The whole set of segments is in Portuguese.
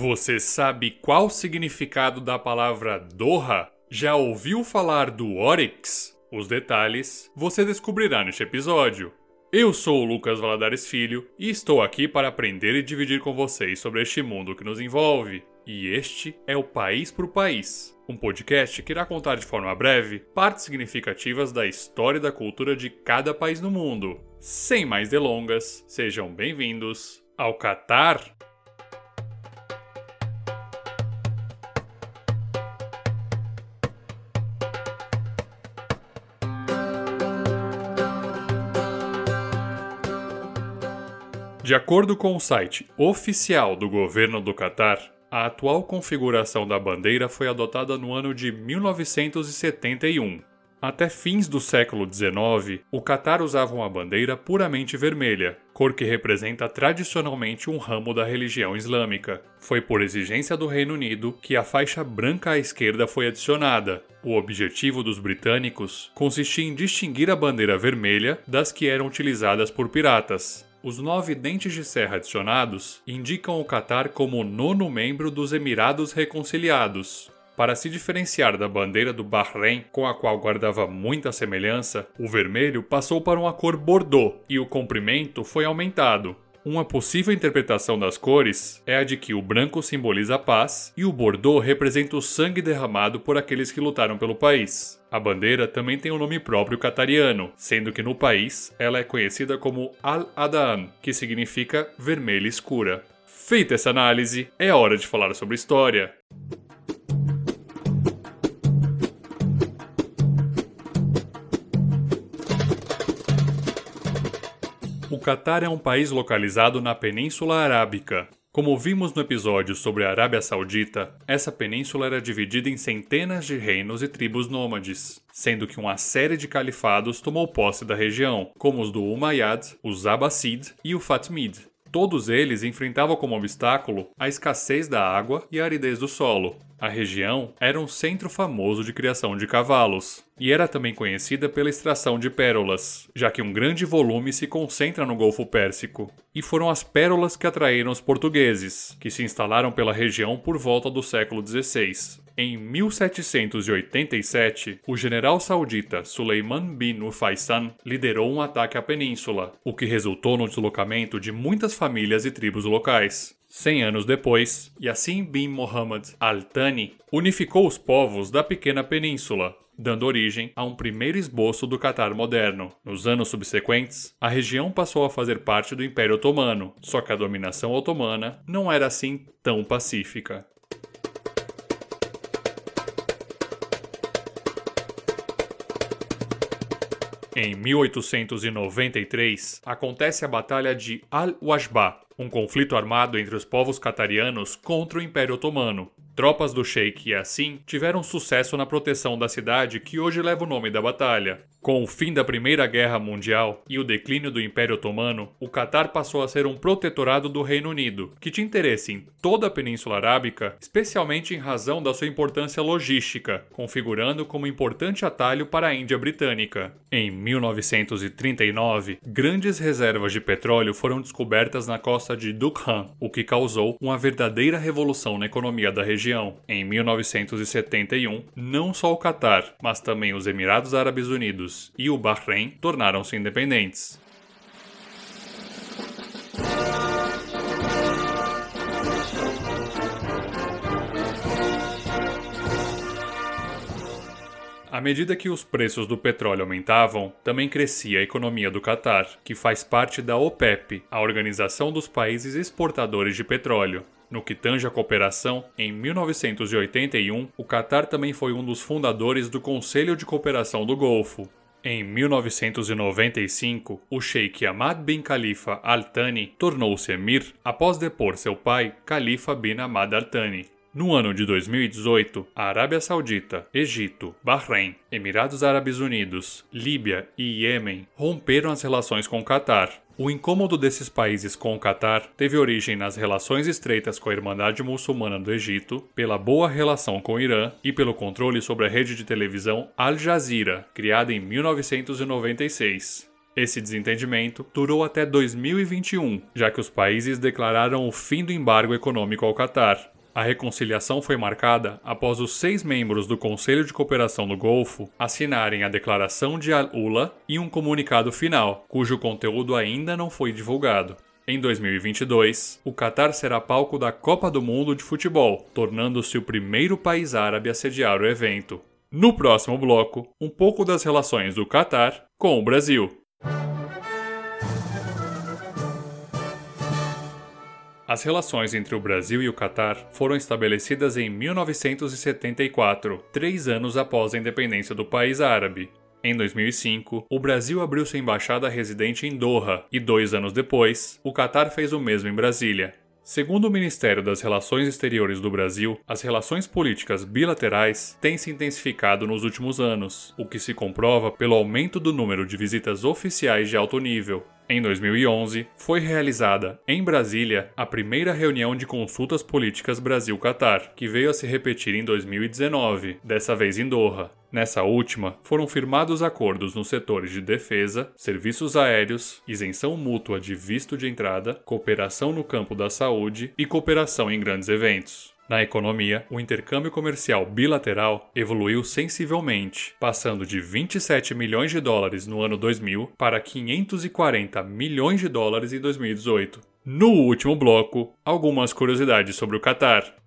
Você sabe qual o significado da palavra Doha? Já ouviu falar do Oryx? Os detalhes você descobrirá neste episódio. Eu sou o Lucas Valadares Filho e estou aqui para aprender e dividir com vocês sobre este mundo que nos envolve. E este é o País por País, um podcast que irá contar de forma breve partes significativas da história e da cultura de cada país no mundo. Sem mais delongas, sejam bem-vindos ao Qatar. De acordo com o site oficial do governo do Catar, a atual configuração da bandeira foi adotada no ano de 1971. Até fins do século XIX, o Catar usava uma bandeira puramente vermelha, cor que representa tradicionalmente um ramo da religião islâmica. Foi por exigência do Reino Unido que a faixa branca à esquerda foi adicionada. O objetivo dos britânicos consistia em distinguir a bandeira vermelha das que eram utilizadas por piratas, os nove dentes de serra adicionados indicam o Catar como o nono membro dos Emirados Reconciliados. Para se diferenciar da bandeira do Bahrein, com a qual guardava muita semelhança, o vermelho passou para uma cor bordô e o comprimento foi aumentado. Uma possível interpretação das cores é a de que o branco simboliza a paz e o bordô representa o sangue derramado por aqueles que lutaram pelo país. A bandeira também tem um nome próprio catariano, sendo que no país ela é conhecida como Al-Adaan, que significa vermelha escura. Feita essa análise, é hora de falar sobre história. Catar é um país localizado na Península Arábica. Como vimos no episódio sobre a Arábia Saudita, essa península era dividida em centenas de reinos e tribos nômades, sendo que uma série de califados tomou posse da região, como os do Umayyad, os Abbasid e o Fatimid. Todos eles enfrentavam como obstáculo a escassez da água e a aridez do solo. A região era um centro famoso de criação de cavalos e era também conhecida pela extração de pérolas, já que um grande volume se concentra no Golfo Pérsico. E foram as pérolas que atraíram os portugueses, que se instalaram pela região por volta do século XVI. Em 1787, o general saudita Suleiman bin Ufaisan liderou um ataque à península, o que resultou no deslocamento de muitas famílias e tribos locais. Cem anos depois, Yassin bin Muhammad al-Thani unificou os povos da pequena península, dando origem a um primeiro esboço do Catar moderno. Nos anos subsequentes, a região passou a fazer parte do Império Otomano, só que a dominação otomana não era assim tão pacífica. Em 1893, acontece a Batalha de Al-Wajba, um conflito armado entre os povos catarianos contra o Império Otomano. Tropas do Sheik Yassin tiveram sucesso na proteção da cidade que hoje leva o nome da batalha. Com o fim da Primeira Guerra Mundial e o declínio do Império Otomano, o Catar passou a ser um protetorado do Reino Unido, que tinha interesse em toda a Península Arábica, especialmente em razão da sua importância logística, configurando como importante atalho para a Índia Britânica. Em 1939, grandes reservas de petróleo foram descobertas na costa de Dukhan, o que causou uma verdadeira revolução na economia da região. Em 1971, não só o Catar, mas também os Emirados Árabes Unidos Unidos e o Bahrein tornaram-se independentes. À medida que os preços do petróleo aumentavam, também crescia a economia do Catar, que faz parte da OPEP, a Organização dos Países Exportadores de Petróleo. No que tange a cooperação, em 1981, o Catar também foi um dos fundadores do Conselho de Cooperação do Golfo, em 1995, o sheik Ahmad bin Khalifa Al Thani tornou-se emir após depor seu pai, Khalifa bin Ahmad Al Thani. No ano de 2018, a Arábia Saudita, Egito, Bahrein, Emirados Árabes Unidos, Líbia e Iêmen romperam as relações com o Catar. O incômodo desses países com o Catar teve origem nas relações estreitas com a Irmandade Muçulmana do Egito, pela boa relação com o Irã e pelo controle sobre a rede de televisão Al Jazeera, criada em 1996. Esse desentendimento durou até 2021, já que os países declararam o fim do embargo econômico ao Catar. A reconciliação foi marcada após os seis membros do Conselho de Cooperação do Golfo assinarem a Declaração de Al-Ula e um comunicado final, cujo conteúdo ainda não foi divulgado. Em 2022, o Catar será palco da Copa do Mundo de Futebol, tornando-se o primeiro país árabe a sediar o evento. No próximo bloco, um pouco das relações do Catar com o Brasil. As relações entre o Brasil e o Catar foram estabelecidas em 1974, três anos após a independência do país árabe. Em 2005, o Brasil abriu sua embaixada residente em Doha e, dois anos depois, o Catar fez o mesmo em Brasília. Segundo o Ministério das Relações Exteriores do Brasil, as relações políticas bilaterais têm se intensificado nos últimos anos, o que se comprova pelo aumento do número de visitas oficiais de alto nível, em 2011, foi realizada, em Brasília, a primeira reunião de consultas políticas Brasil-Catar, que veio a se repetir em 2019, dessa vez em Doha. Nessa última, foram firmados acordos nos setores de defesa, serviços aéreos, isenção mútua de visto de entrada, cooperação no campo da saúde e cooperação em grandes eventos. Na economia, o intercâmbio comercial bilateral evoluiu sensivelmente, passando de 27 milhões de dólares no ano 2000 para 540 milhões de dólares em 2018. No último bloco, algumas curiosidades sobre o Catar.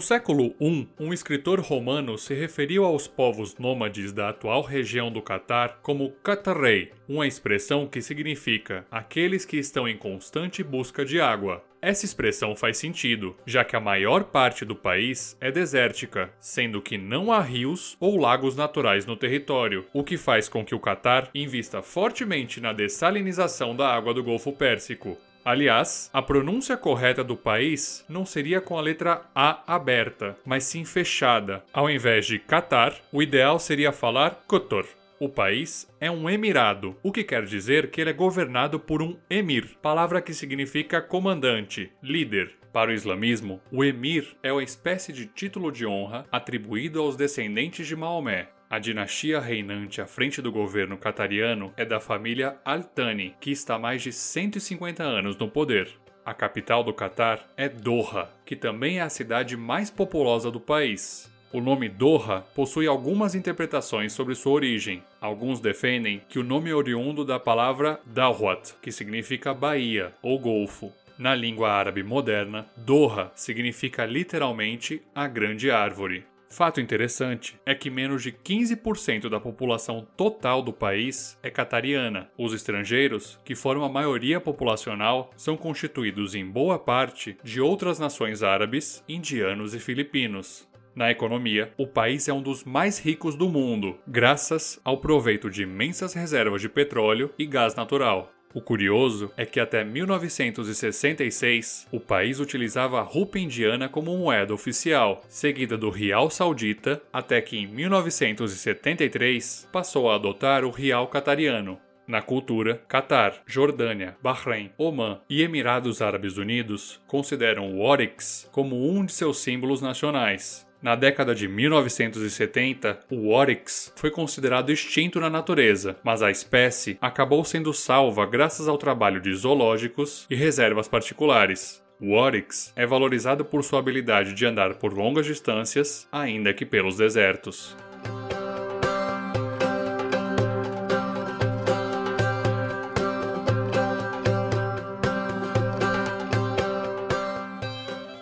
No século I, um escritor romano se referiu aos povos nômades da atual região do Catar como Catarrei, uma expressão que significa aqueles que estão em constante busca de água. Essa expressão faz sentido, já que a maior parte do país é desértica, sendo que não há rios ou lagos naturais no território, o que faz com que o Catar invista fortemente na dessalinização da água do Golfo Pérsico. Aliás, a pronúncia correta do país não seria com a letra A aberta, mas sim fechada. Ao invés de Qatar, o ideal seria falar Kotor. O país é um emirado, o que quer dizer que ele é governado por um emir, palavra que significa comandante, líder. Para o islamismo, o emir é uma espécie de título de honra atribuído aos descendentes de Maomé, a dinastia reinante à frente do governo catariano é da família Al-Thani, que está há mais de 150 anos no poder. A capital do Catar é Doha, que também é a cidade mais populosa do país. O nome Doha possui algumas interpretações sobre sua origem. Alguns defendem que o nome é oriundo da palavra Dawat, que significa baía ou golfo. Na língua árabe moderna, Doha significa literalmente a grande árvore. Fato interessante é que menos de 15% da população total do país é catariana. Os estrangeiros, que formam a maioria populacional, são constituídos em boa parte de outras nações árabes, indianos e filipinos. Na economia, o país é um dos mais ricos do mundo, graças ao proveito de imensas reservas de petróleo e gás natural. O curioso é que até 1966 o país utilizava a rupa indiana como moeda oficial, seguida do real saudita, até que em 1973 passou a adotar o real catariano. Na cultura, Catar, Jordânia, Bahrein, Oman e Emirados Árabes Unidos consideram o Oryx como um de seus símbolos nacionais. Na década de 1970, o oryx foi considerado extinto na natureza, mas a espécie acabou sendo salva graças ao trabalho de zoológicos e reservas particulares. O oryx é valorizado por sua habilidade de andar por longas distâncias, ainda que pelos desertos.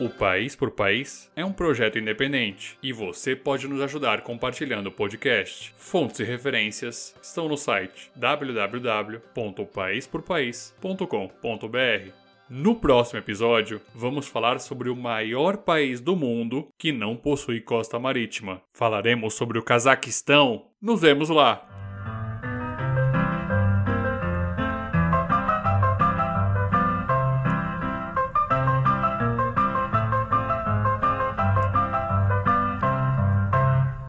País por País é um projeto independente e você pode nos ajudar compartilhando o podcast. Fontes e referências estão no site www.paisporpaís.com.br. No próximo episódio, vamos falar sobre o maior país do mundo que não possui costa marítima. Falaremos sobre o Cazaquistão. Nos vemos lá!